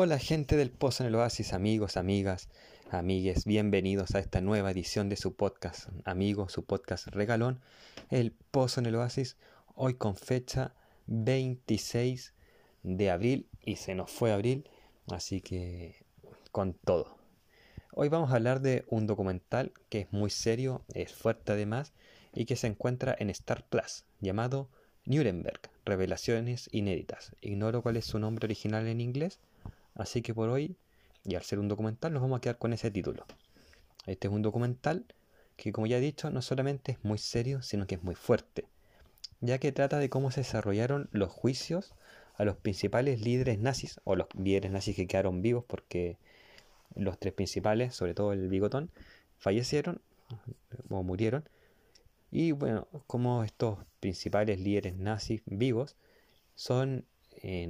Hola gente del Pozo en el Oasis, amigos, amigas, amigues, bienvenidos a esta nueva edición de su podcast, amigo, su podcast regalón, El Pozo en el Oasis, hoy con fecha 26 de abril y se nos fue abril, así que con todo. Hoy vamos a hablar de un documental que es muy serio, es fuerte además y que se encuentra en Star Plus, llamado Nuremberg, Revelaciones Inéditas. Ignoro cuál es su nombre original en inglés, así que por hoy, y al ser un documental, nos vamos a quedar con ese título. Este es un documental que, como ya he dicho, no solamente es muy serio, sino que es muy fuerte, ya que trata de cómo se desarrollaron los juicios a los principales líderes nazis, o los líderes nazis que quedaron vivos, porque los tres principales, sobre todo el bigotón, fallecieron o murieron y bueno, como estos principales líderes nazis vivos son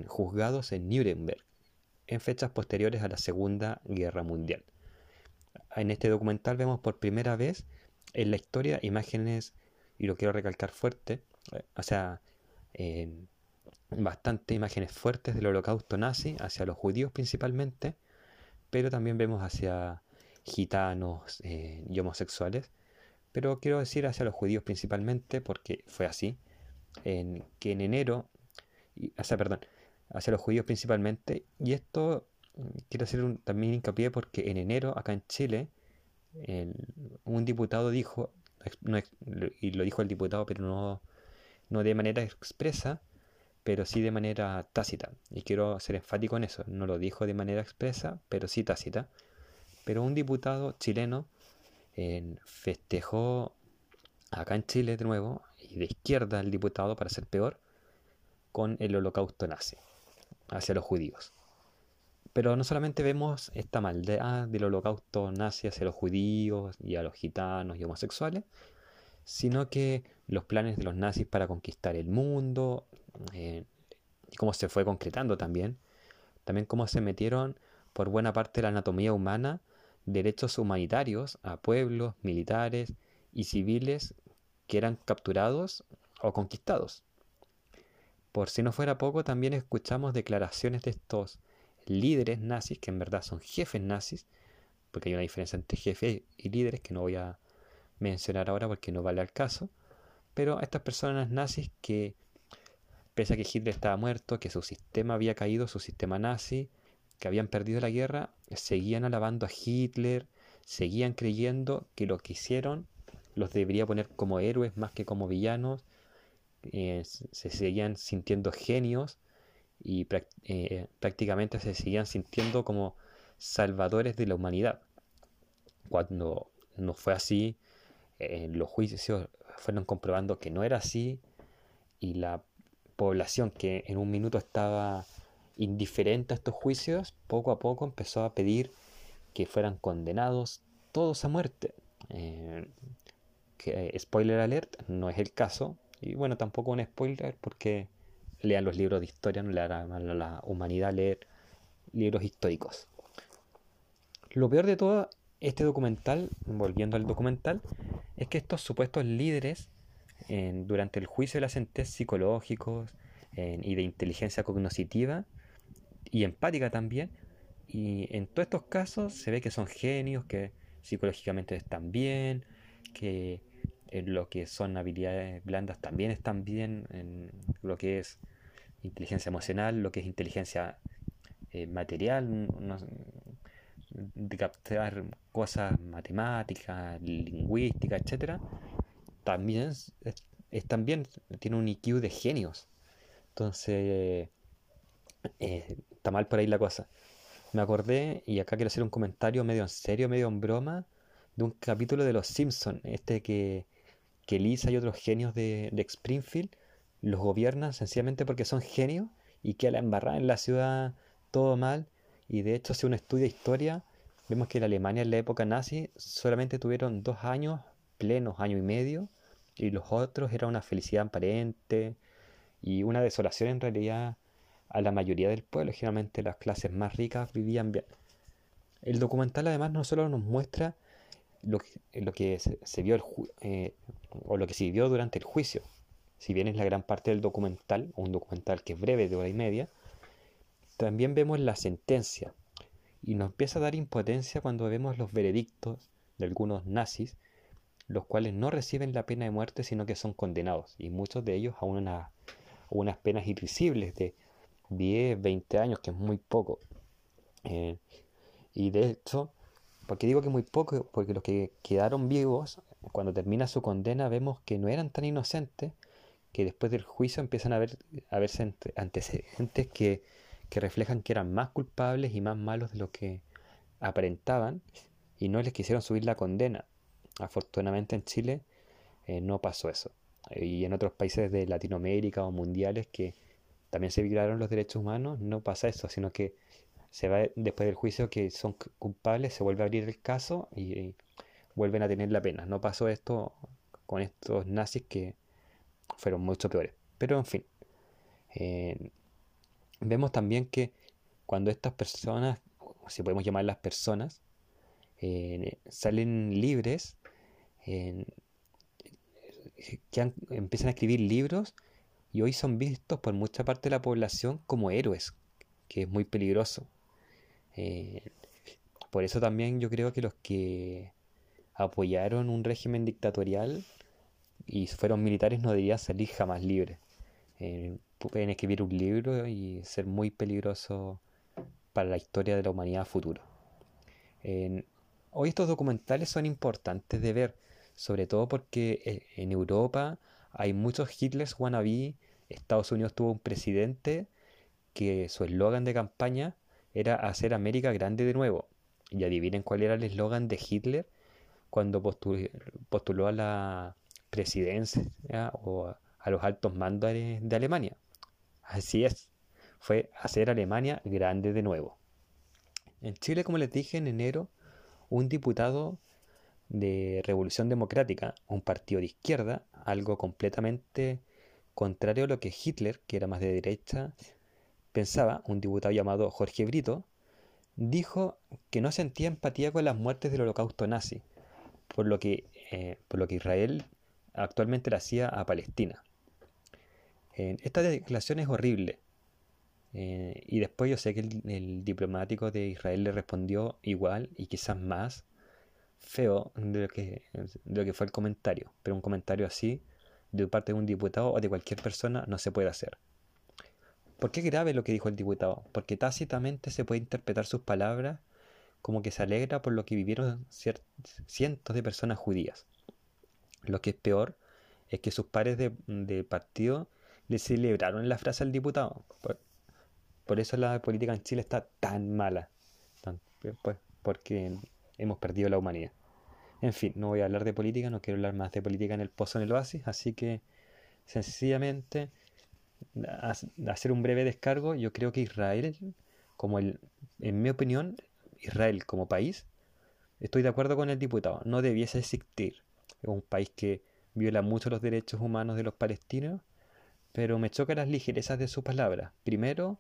juzgados en Nuremberg en fechas posteriores a la Segunda Guerra Mundial. En este documental vemos por primera vez en la historia imágenes, y lo quiero recalcar fuerte, o sea, bastante imágenes fuertes del holocausto nazi hacia los judíos principalmente, pero también vemos hacia gitanos eh, y homosexuales pero quiero decir hacia los judíos principalmente, porque fue así, en, que en enero, o sea, perdón, hacia los judíos principalmente, y esto mm, quiero hacer también hincapié porque en enero, acá en Chile, un diputado dijo, y lo dijo el diputado, pero no, no de manera expresa, pero sí de manera tácita. Y quiero ser enfático en eso. No lo dijo de manera expresa, pero sí tácita. Pero un diputado chileno festejó acá en Chile de nuevo, y de izquierda el diputado para ser peor, con el holocausto nazi hacia los judíos. Pero no solamente vemos esta maldad del holocausto nazi hacia los judíos y a los gitanos y homosexuales, sino que los planes de los nazis para conquistar el mundo, eh, y cómo se fue concretando también, también cómo se metieron por buena parte de la anatomía humana derechos humanitarios a pueblos, militares y civiles que eran capturados o conquistados. Por si no fuera poco, también escuchamos declaraciones de estos líderes nazis, que en verdad son jefes nazis, porque hay una diferencia entre jefes y líderes que no voy a mencionar ahora porque no vale al caso, pero estas personas nazis que, pese a que Hitler estaba muerto, que su sistema había caído, su sistema nazi, que habían perdido la guerra seguían alabando a Hitler, seguían creyendo que lo que hicieron los debería poner como héroes más que como villanos, eh, se seguían sintiendo genios y eh, prácticamente se seguían sintiendo como salvadores de la humanidad. Cuando no fue así, eh, los juicios fueron comprobando que no era así y la población que en un minuto estaba indiferente a estos juicios, poco a poco empezó a pedir que fueran condenados todos a muerte. Que, spoiler alert, no es el caso. Y bueno, tampoco un spoiler porque lean los libros de historia, no le hará mal a la humanidad leer libros históricos. Lo peor de todo este documental, volviendo al documental, es que estos supuestos líderes, durante el juicio de la sentencia psicológicos y de inteligencia cognitiva, y empática también. Y en todos estos casos se ve que son genios, que psicológicamente están bien, que en lo que son habilidades blandas también están bien, en lo que es inteligencia emocional, lo que es inteligencia eh, material, de captar cosas matemáticas, lingüísticas, etcétera, también están bien, tiene un IQ de genios. Entonces, eh, está mal por ahí la cosa. Me acordé, y acá quiero hacer un comentario medio en serio, medio en broma, de un capítulo de Los Simpsons, este que, que Lisa y otros genios de, Springfield los gobiernan sencillamente porque son genios y que a la embarrada en la ciudad todo mal. Y de hecho, si uno estudia historia, vemos que en Alemania en la época nazi solamente tuvieron dos años plenos, año y medio, y los otros era una felicidad aparente y una desolación en realidad a la mayoría del pueblo, generalmente las clases más ricas vivían bien. El documental además no solo nos muestra lo que, lo que se, vio eh, o lo que se vivió durante el juicio, si bien es la gran parte del documental, un documental que es breve de hora y media, también vemos la sentencia. Y nos empieza a dar impotencia cuando vemos los veredictos de algunos nazis, los cuales no reciben la pena de muerte, sino que son condenados, y muchos de ellos a, una, unas penas irrisibles de 10, 20 años, que es muy poco. Eh, y de hecho, porque digo que muy poco, porque los que quedaron vivos, cuando termina su condena, vemos que no eran tan inocentes, que después del juicio empiezan a, ver, a verse antecedentes que que reflejan que eran más culpables y más malos de lo que aparentaban y no les quisieron subir la condena. Afortunadamente en Chile eh, no pasó eso. Y en otros países de Latinoamérica o mundiales que también se violaron los derechos humanos, no pasa eso, sino que se va después del juicio que son culpables, se vuelve a abrir el caso y, vuelven a tener la pena. No pasó esto con estos nazis que fueron mucho peores. Pero en fin, eh, vemos también que cuando estas personas, si podemos llamarlas personas, eh, salen libres, que empiezan a escribir libros y hoy son vistos por mucha parte de la población como héroes, que es muy peligroso. Eh, por eso también yo creo que los que apoyaron un régimen dictatorial y fueron militares no deberían salir jamás libres. Eh, pueden escribir un libro y ser muy peligroso para la historia de la humanidad futuro. hoy estos documentales son importantes de ver, sobre todo porque eh, en Europa hay muchos Hitlers wannabe. Estados Unidos tuvo un presidente que su eslogan de campaña era hacer América grande de nuevo. Y adivinen cuál era el eslogan de Hitler cuando postuló, a la presidencia o a los altos mandos de Alemania. Así es, fue hacer Alemania grande de nuevo. En Chile, como les dije en enero, un diputado de Revolución Democrática, un partido de izquierda, algo completamente contrario a lo que Hitler, que era más de derecha, pensaba, un diputado llamado Jorge Brito, dijo que no sentía empatía con las muertes del holocausto nazi, por lo que, eh, por lo que Israel actualmente le hacía a Palestina esta declaración es horrible. Eh, y después yo sé que el, diplomático de Israel le respondió igual y quizás más feo de lo, que, de lo que fue el comentario. Pero un comentario así de parte de un diputado o de cualquier persona no se puede hacer. ¿Por qué grave lo que dijo el diputado? Porque tácitamente se puede interpretar sus palabras como que se alegra por lo que vivieron cientos de personas judías. Lo que es peor es que sus pares de, partido le celebraron la frase al diputado. Por, eso la política en Chile está tan mala. pues, porque hemos perdido la humanidad. En fin, no voy a hablar de política, no quiero hablar más de política en el pozo en el oasis, así que sencillamente hacer un breve descargo, yo creo que Israel, como el, en mi opinión, Israel como país, estoy de acuerdo con el diputado, no debiese existir. Es un país que viola mucho los derechos humanos de los palestinos pero me chocan las ligerezas de su palabra. Primero,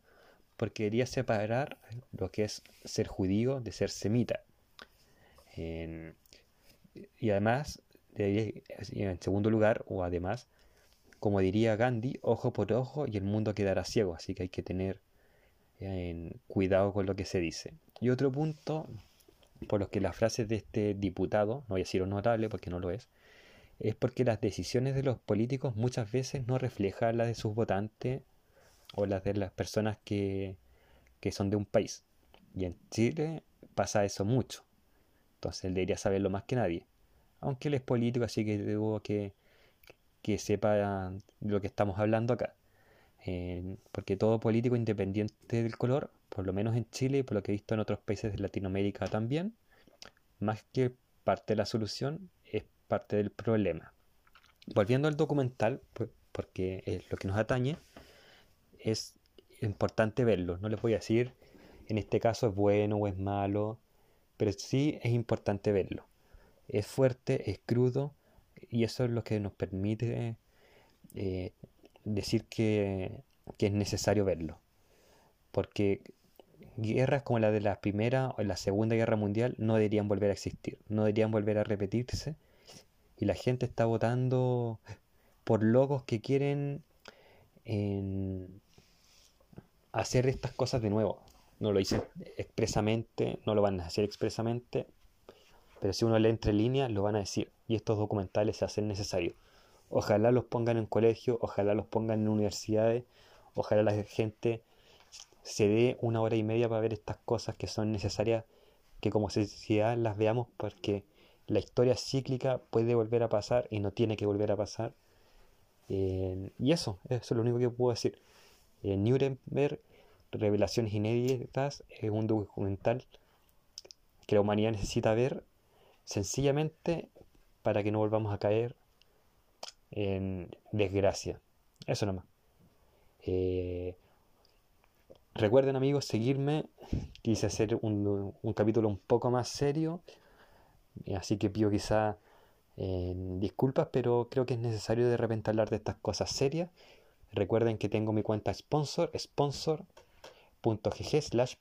porque quería separar lo que es ser judío de ser semita. y además, en segundo lugar, o además, como diría Gandhi, ojo por ojo y el mundo quedará ciego, así que hay que tener cuidado con lo que se dice. Y otro punto, por los que las frases de este diputado, no voy a decir honorable porque no lo es, es porque las decisiones de los políticos muchas veces no reflejan las de sus votantes o las de las personas que, son de un país. Y en Chile pasa eso mucho. Entonces él debería saberlo más que nadie. Aunque él es político, así que debo que, que sepa de lo que estamos hablando acá. Eh, porque todo político independiente del color, por lo menos en Chile y por lo que he visto en otros países de Latinoamérica también, más que parte de la solución, parte del problema. Volviendo al documental, porque es lo que nos atañe, es importante verlo. No les voy a decir en este caso es bueno o es malo, pero sí es importante verlo. Es fuerte, es crudo y eso es lo que nos permite eh, decir que, es necesario verlo. Porque guerras como la de la Primera o la Segunda Guerra Mundial no deberían volver a existir, no deberían volver a repetirse y la gente está votando por locos que quieren hacer estas cosas de nuevo. No lo dicen expresamente, no lo van a hacer expresamente, pero si uno lee entre líneas, lo van a decir. Y estos documentales se hacen necesarios. Ojalá los pongan en colegio, ojalá los pongan en universidades, ojalá la gente se dé una hora y media para ver estas cosas que son necesarias, que como sociedad las veamos porque la historia cíclica puede volver a pasar y no tiene que volver a pasar. Eh, y eso, eso es lo único que puedo decir. Eh, Nuremberg, Revelaciones Inéditas, es un documental que la humanidad necesita ver sencillamente para que no volvamos a caer en desgracia. Eso nomás. Eh, recuerden amigos seguirme. Quise hacer un, capítulo un poco más serio. Así que pido quizá eh, disculpas, pero creo que es necesario de repente hablar de estas cosas serias. Recuerden que tengo mi cuenta sponsor, sponsor.gg slash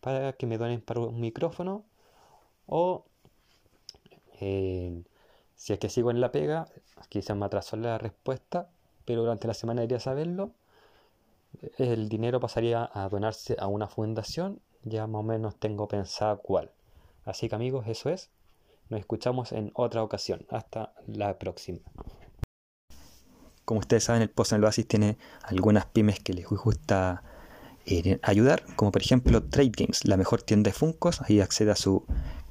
para que me donen para un micrófono o si es que sigo en la pega, quizás me atrasó la respuesta, pero durante la semana iría a saberlo. El dinero pasaría a donarse a una fundación, ya más o menos tengo pensado cuál. Así que amigos, eso es. Nos escuchamos en otra ocasión. Hasta la próxima. Como ustedes saben, el Post en el Oasis tiene algunas pymes que les gusta eh, ayudar, como por ejemplo Trade Games, la mejor tienda de Funcos. Ahí accede a su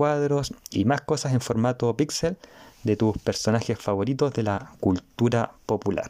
cuadros y más cosas en formato pixel de tus personajes favoritos de la cultura popular.